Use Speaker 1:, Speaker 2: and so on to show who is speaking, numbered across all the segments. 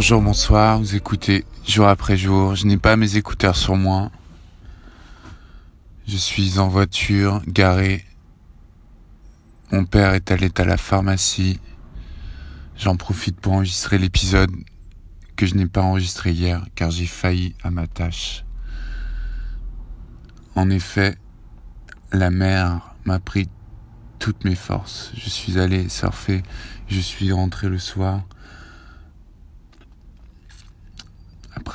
Speaker 1: Bonjour, bonsoir, vous écoutez jour après jour. Je n'ai pas mes écouteurs sur moi. Je suis en voiture, garé. Mon père est allé à la pharmacie. J'en profite pour enregistrer l'épisode que je n'ai pas enregistré hier car j'ai failli à ma tâche. En effet, la mer m'a pris toutes mes forces. Je suis allé surfer, je suis rentré le soir.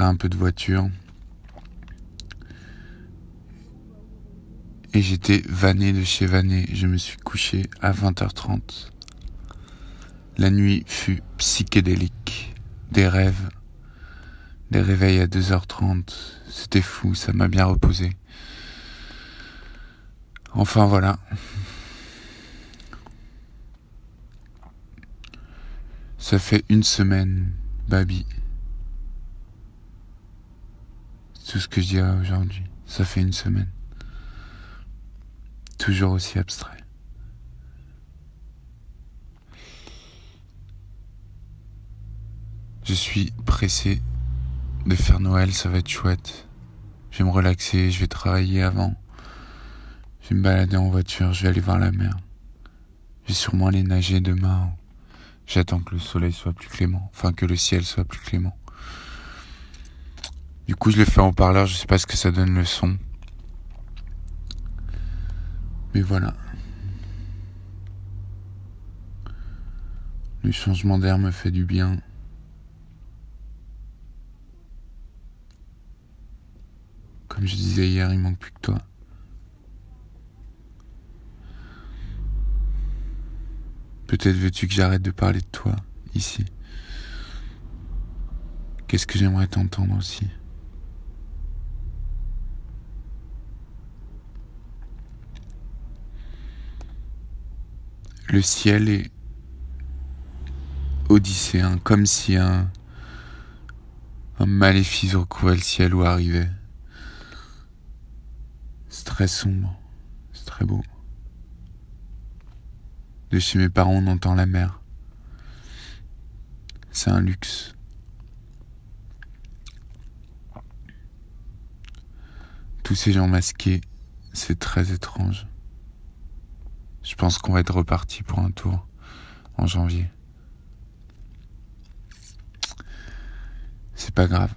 Speaker 1: Un peu de voiture. Et j'étais vanné de chez vanné. Je me suis couché à 20h30. La nuit fut psychédélique. Des rêves. Des réveils à 2h30. C'était fou, ça m'a bien reposé. Enfin voilà. Ça fait une semaine, Babi. Tout ce que je dirais aujourd'hui. Ça fait une semaine. Toujours aussi abstrait. Je suis pressé de faire Noël, ça va être chouette. Je vais me relaxer, je vais travailler avant. Je vais me balader en voiture, je vais aller voir la mer. Je vais sûrement aller nager demain. J'attends que le soleil soit plus clément, enfin que le ciel soit plus clément. Du coup, je le fais en parleur, je sais pas ce que ça donne le son. Mais voilà. Le changement d'air me fait du bien. Comme je disais hier, il manque plus que toi. Peut-être veux-tu que j'arrête de parler de toi ici. Qu'est-ce que j'aimerais t'entendre aussi? Le ciel est odysséen, comme si un, un maléfice recouvrait le ciel où arrivait. C'est très sombre, c'est très beau. De chez mes parents, on entend la mer. C'est un luxe. Tous ces gens masqués, c'est très étrange. Je pense qu'on va être reparti pour un tour en janvier. C'est pas grave.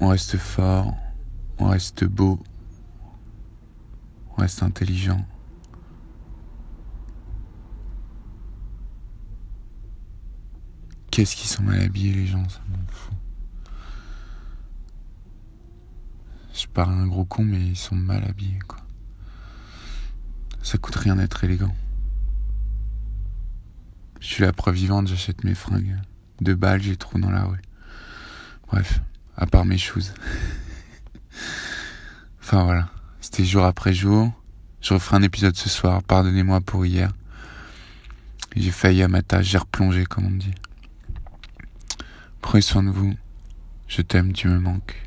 Speaker 1: On reste fort, on reste beau, on reste intelligent. Qu'est-ce qu'ils sont mal habillés les gens, ça m'en fout. Je parle un gros con mais ils sont mal habillés quoi. Ça coûte rien d'être élégant. Je suis la preuve vivante, j'achète mes fringues. Deux balles, j'ai trop dans la rue. Bref, à part mes choses. enfin voilà, c'était jour après jour. Je referai un épisode ce soir, pardonnez-moi pour hier. J'ai failli à ma tâche, j'ai replongé comme on dit. Prenez soin de vous. Je t'aime, tu me manques.